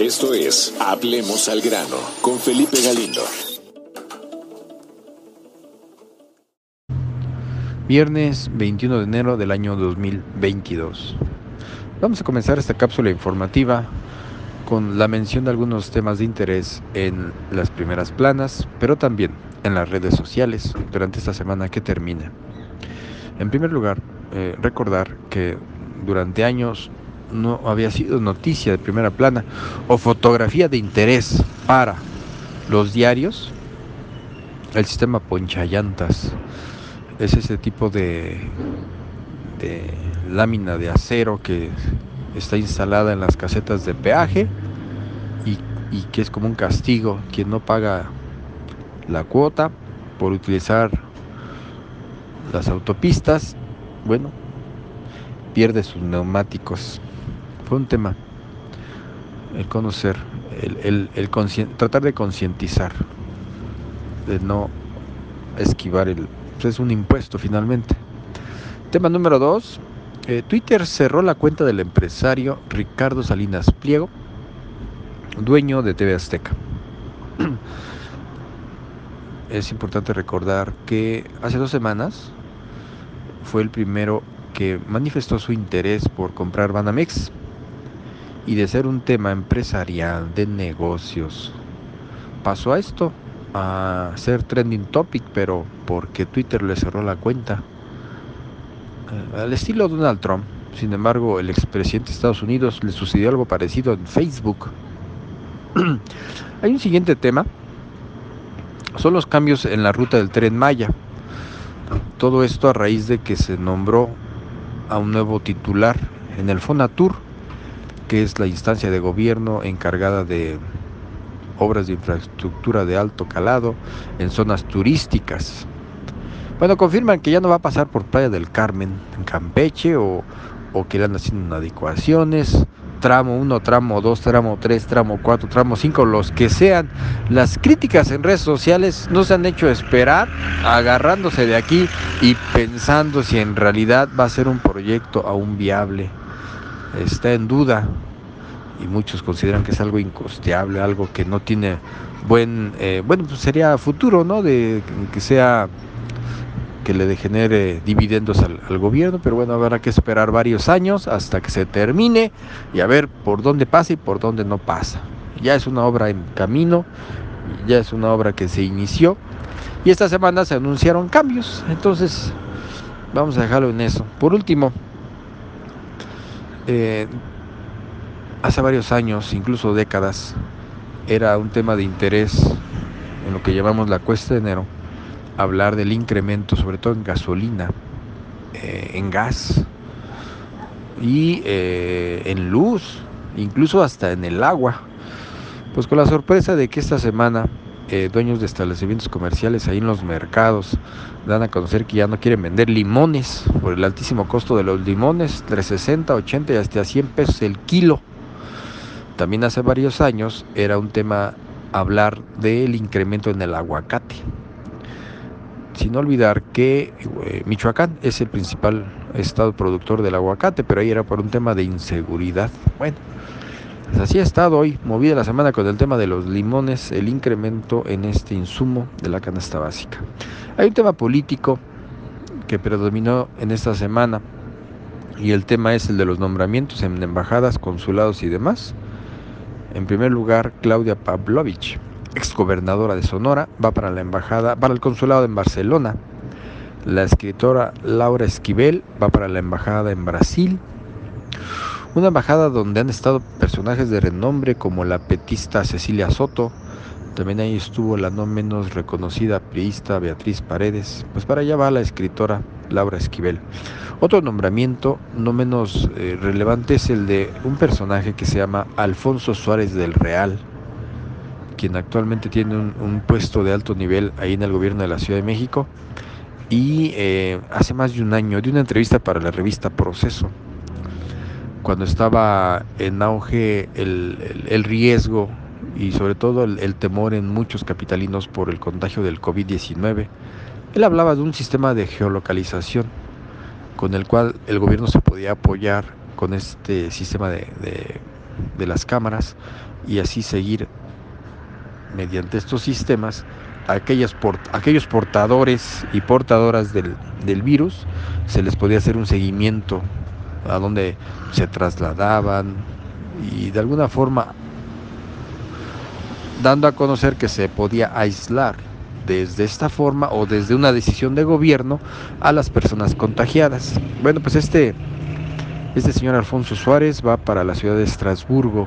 Esto es Hablemos al grano con Felipe Galindo. Viernes 21 de enero del año 2022. Vamos a comenzar esta cápsula informativa con la mención de algunos temas de interés en las primeras planas, pero también en las redes sociales durante esta semana que termina. En primer lugar, eh, recordar que durante años no había sido noticia de primera plana o fotografía de interés para los diarios el sistema ponchallantas. Es ese tipo de, de lámina de acero que está instalada en las casetas de peaje y, y que es como un castigo. Quien no paga la cuota por utilizar las autopistas bueno pierde sus neumáticos fue un tema el conocer, el, tratar de concientizar, de no esquivar el... Pues es un impuesto finalmente. Tema número dos, eh, Twitter cerró la cuenta del empresario Ricardo Salinas Pliego, dueño de TV Azteca. es importante recordar que hace dos semanas fue el primero que manifestó su interés por comprar Banamex y de ser un tema empresarial, de negocios, pasó a esto, a ser trending topic, pero porque Twitter le cerró la cuenta. Eh, al estilo Donald Trump, sin embargo, el expresidente de Estados Unidos le sucedió algo parecido en Facebook. Hay un siguiente tema, son los cambios en la ruta del tren Maya. Todo esto a raíz de que se nombró a un nuevo titular en el Fonatur que es la instancia de gobierno encargada de obras de infraestructura de alto calado en zonas turísticas. Bueno, confirman que ya no va a pasar por Playa del Carmen, en Campeche, o, que le han haciendo adecuaciones, tramo 1, tramo 2, tramo 3, tramo 4, tramo 5, los que sean. Las críticas en redes sociales no se han hecho esperar, agarrándose de aquí y pensando si en realidad va a ser un proyecto aún viable está en duda y muchos consideran que es algo incosteable, algo que no tiene buen, eh, bueno, pues sería futuro, ¿no? De que sea que le genere dividendos al, al, gobierno, pero bueno, habrá que esperar varios años hasta que se termine y a ver por dónde pasa y por dónde no pasa. Ya es una obra en camino, ya es una obra que se inició y esta semana se anunciaron cambios, entonces vamos a dejarlo en eso. Por último, eh, hace varios años, incluso décadas, era un tema de interés en lo que llamamos la cuesta de enero, hablar del incremento, sobre todo en gasolina, eh, en gas y eh, en luz, incluso hasta en el agua. Pues con la sorpresa de que esta semana eh, dueños de establecimientos comerciales ahí en los mercados dan a conocer que ya no quieren vender limones por el altísimo costo de los limones, 360, 80 y hasta 100 pesos el kilo. También hace varios años era un tema hablar del incremento en el aguacate. Sin olvidar que eh, Michoacán es el principal estado productor del aguacate, pero ahí era por un tema de inseguridad. Bueno, pues así ha estado hoy, movida la semana con el tema de los limones, el incremento en este insumo de la canasta básica. Hay un tema político que predominó en esta semana y el tema es el de los nombramientos en embajadas, consulados y demás. En primer lugar, Claudia Pavlovich, exgobernadora de Sonora, va para la embajada, para el consulado en Barcelona. La escritora Laura Esquivel va para la embajada en Brasil. Una embajada donde han estado personajes de renombre como la petista Cecilia Soto, también ahí estuvo la no menos reconocida priista Beatriz Paredes, pues para allá va la escritora Laura Esquivel. Otro nombramiento no menos eh, relevante es el de un personaje que se llama Alfonso Suárez del Real, quien actualmente tiene un, puesto de alto nivel ahí en el gobierno de la Ciudad de México. Y eh, hace más de un año dio una entrevista para la revista Proceso cuando estaba en auge el, riesgo y sobre todo el, temor en muchos capitalinos por el contagio del COVID-19, él hablaba de un sistema de geolocalización con el cual el gobierno se podía apoyar con este sistema de, de las cámaras y así seguir mediante estos sistemas aquellas aquellos portadores y portadoras del, del, virus, se les podía hacer un seguimiento a donde se trasladaban y de alguna forma dando a conocer que se podía aislar desde esta forma o desde una decisión de gobierno a las personas contagiadas. Bueno, pues este, este señor Alfonso Suárez va para la ciudad de Estrasburgo.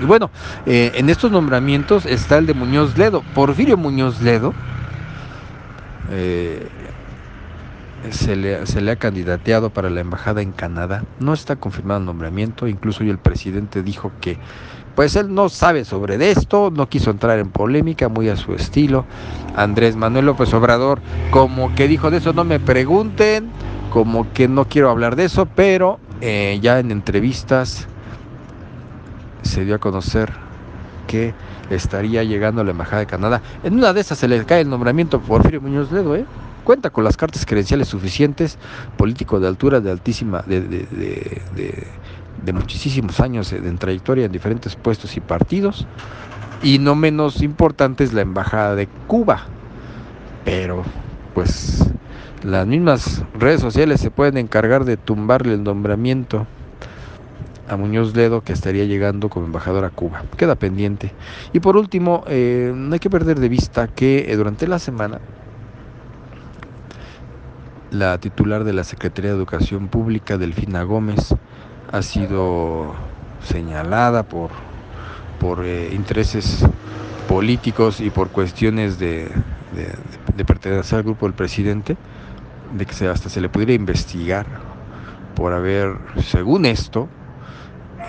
Y bueno, eh, en estos nombramientos está el de Muñoz Ledo. Porfirio Muñoz Ledo eh, se, le, se, le, ha candidateado para la embajada en Canadá. No está confirmado el nombramiento. Incluso el presidente dijo que pues él no sabe sobre esto, no quiso entrar en polémica, muy a su estilo. Andrés Manuel López Obrador, como que dijo de eso, no me pregunten, como que no quiero hablar de eso, pero eh, ya en entrevistas se dio a conocer que estaría llegando a la Embajada de Canadá. En una de esas se le cae el nombramiento por Porfirio Muñoz Ledo, ¿eh? Cuenta con las cartas credenciales suficientes, político de altura, de altísima, de, de, muchísimos años de trayectoria en diferentes puestos y partidos. Y no menos importante es la Embajada de Cuba. Pero, pues, las mismas redes sociales se pueden encargar de tumbarle el nombramiento a Muñoz Ledo que estaría llegando como embajador a Cuba. Queda pendiente. Y por último, eh, no hay que perder de vista que eh, durante la semana la titular de la Secretaría de Educación Pública, Delfina Gómez, ha sido señalada por, por eh, intereses políticos y por cuestiones de, pertenecer al grupo del presidente, de que hasta se le pudiera investigar por haber, según esto,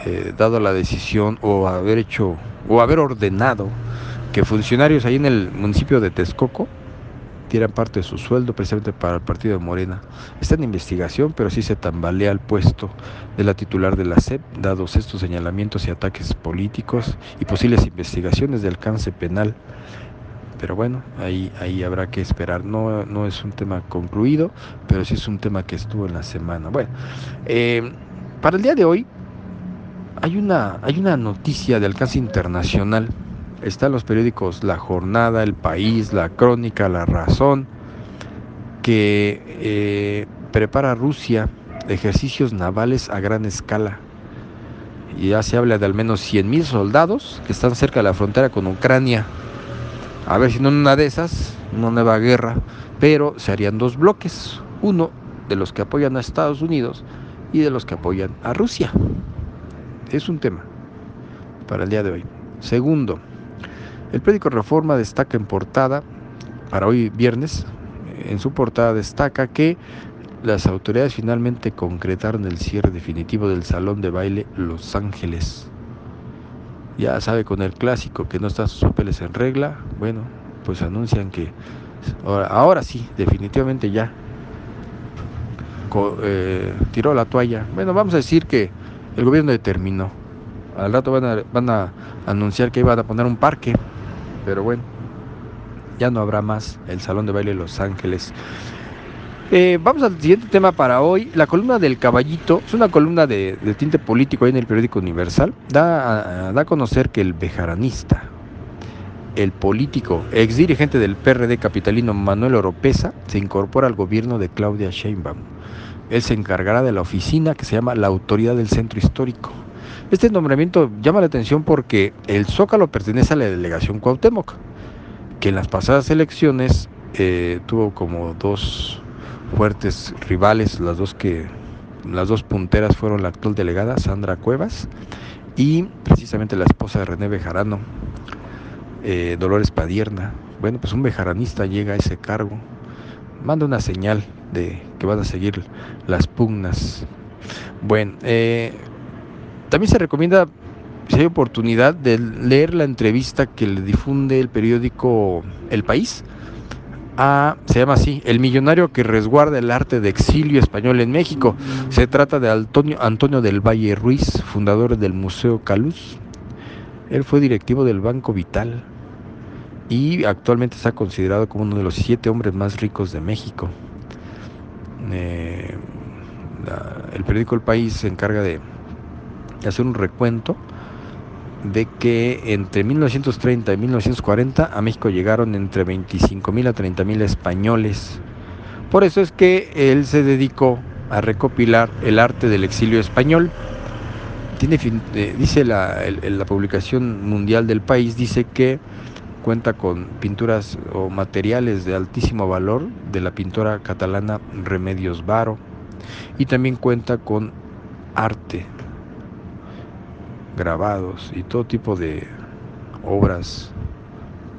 eh, dado la decisión o haber hecho o haber ordenado que funcionarios ahí en el municipio de Texcoco dieran parte de su sueldo precisamente para el partido de Morena. Está en investigación, pero sí se tambalea el puesto de la titular de la SEP, dados estos señalamientos y ataques políticos y posibles investigaciones de alcance penal. Pero bueno, ahí, ahí habrá que esperar. No, no es un tema concluido, pero sí es un tema que estuvo en la semana. Bueno, eh, para el día de hoy hay una, hay una noticia de alcance internacional están los periódicos La Jornada, El País, La Crónica, La Razón, que eh, prepara Rusia ejercicios navales a gran escala. Y ya se habla de al menos 100.000 soldados que están cerca de la frontera con Ucrania. A ver si no en una de esas, una nueva guerra, pero se harían dos bloques. Uno de los que apoyan a Estados Unidos y de los que apoyan a Rusia. Es un tema para el día de hoy. Segundo, el periódico Reforma destaca en portada, para hoy viernes, en su portada destaca que las autoridades finalmente concretaron el cierre definitivo del salón de baile Los Ángeles. Ya sabe con el clásico que no están sus papeles en regla, bueno, pues anuncian que ahora, sí, definitivamente ya eh, tiró la toalla. Bueno, vamos a decir que el gobierno determinó. Al rato van a anunciar que iban a poner un parque pero bueno, ya no habrá más el Salón de Baile Los Ángeles. Eh, vamos al siguiente tema para hoy. La columna del caballito es una columna de, tinte político ahí en el periódico Universal. Da a, da a conocer que el bejaranista, el político, ex dirigente del PRD capitalino Manuel Oropesa, se incorpora al gobierno de Claudia Sheinbaum. Él se encargará de la oficina que se llama la Autoridad del Centro Histórico. Este nombramiento llama la atención porque el Zócalo pertenece a la delegación Cuauhtémoc, que en las pasadas elecciones eh, tuvo como dos fuertes rivales, las dos que las dos punteras fueron la actual delegada Sandra Cuevas y precisamente la esposa de René Bejarano, eh, Dolores Padierna. Bueno, pues un bejaranista llega a ese cargo, manda una señal de que van a seguir las pugnas. Bueno, eh, también se recomienda, si hay oportunidad, de leer la entrevista que le difunde el periódico El País. A, se llama así, El millonario que resguarda el arte de exilio español en México. Se trata de Antonio, Antonio del Valle Ruiz, fundador del Museo Caluz. Él fue directivo del Banco Vital y actualmente está considerado como uno de los siete hombres más ricos de México. Eh, el periódico El País se encarga de hacer un recuento de que entre 1930 y 1940 a México llegaron entre 25 mil a 30 mil españoles. Por eso es que él se dedicó a recopilar el arte del exilio español. Tiene, eh, dice la, la publicación mundial del país, dice que cuenta con pinturas o materiales de altísimo valor de la pintora catalana Remedios Varo y también cuenta con arte grabados y todo tipo de obras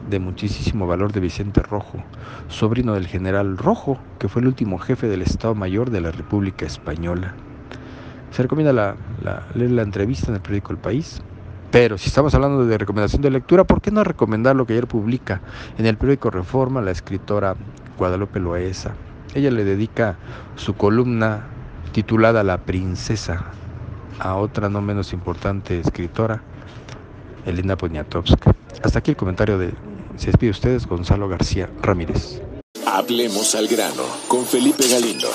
de muchísimo valor de Vicente Rojo, sobrino del general Rojo, que fue el último jefe del Estado Mayor de la República Española. Se recomienda la, leer la entrevista en el periódico El País. Pero si estamos hablando de recomendación de lectura, ¿por qué no recomendar lo que ayer publica en el periódico Reforma la escritora Guadalupe Loaesa? Ella le dedica su columna titulada La Princesa a otra no menos importante escritora, Elena Poniatowska. Hasta aquí el comentario de Se despide ustedes Gonzalo García Ramírez. Hablemos al grano con Felipe Galindo.